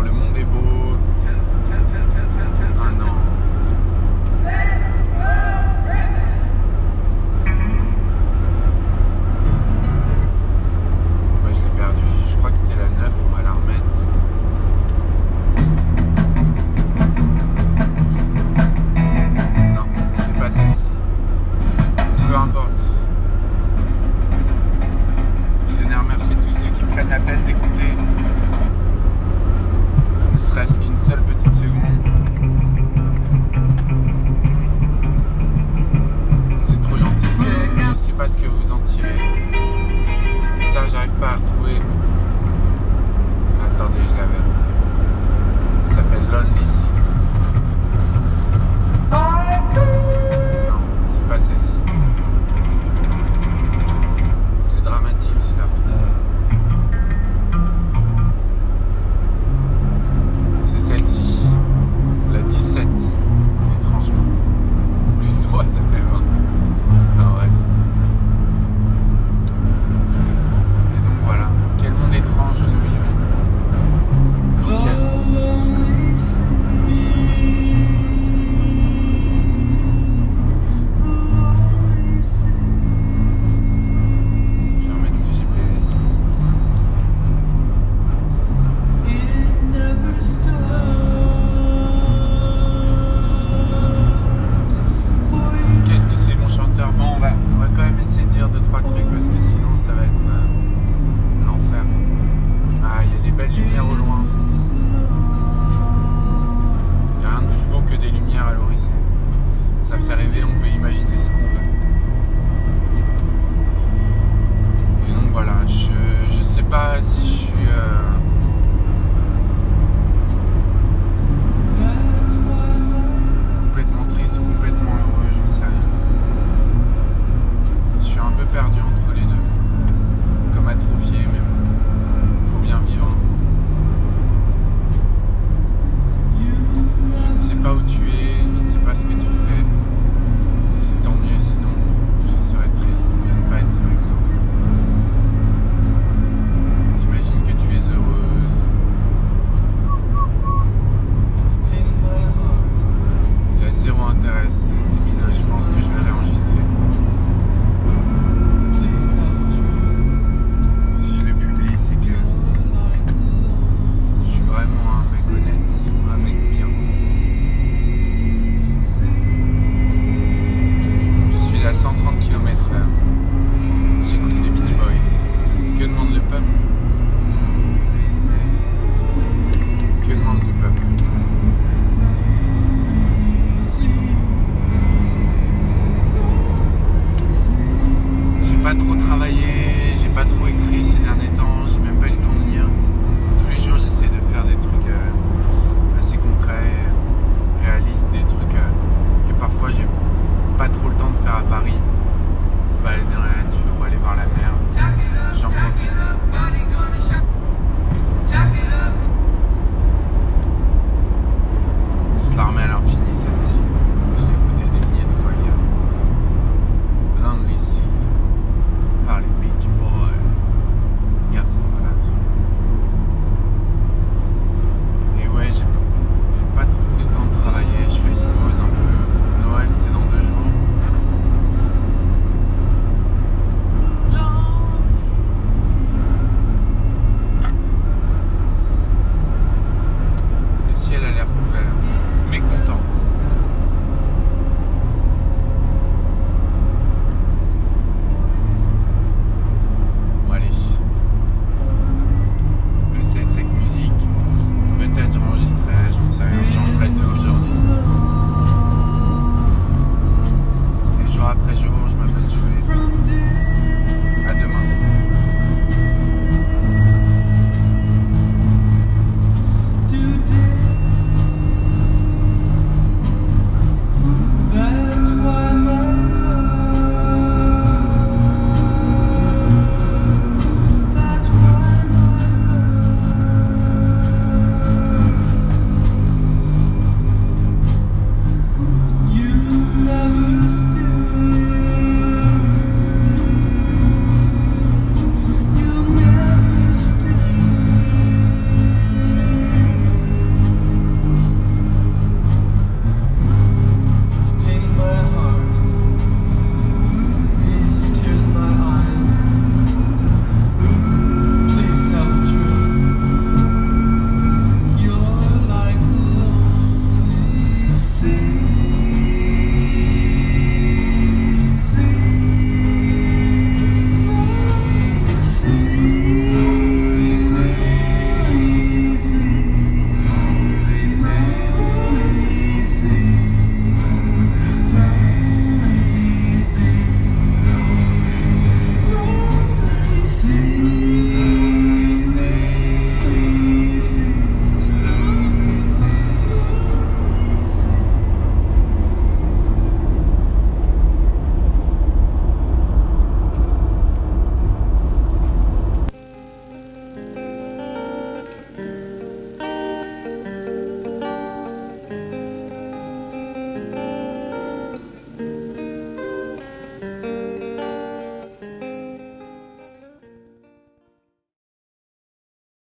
le monde est beau,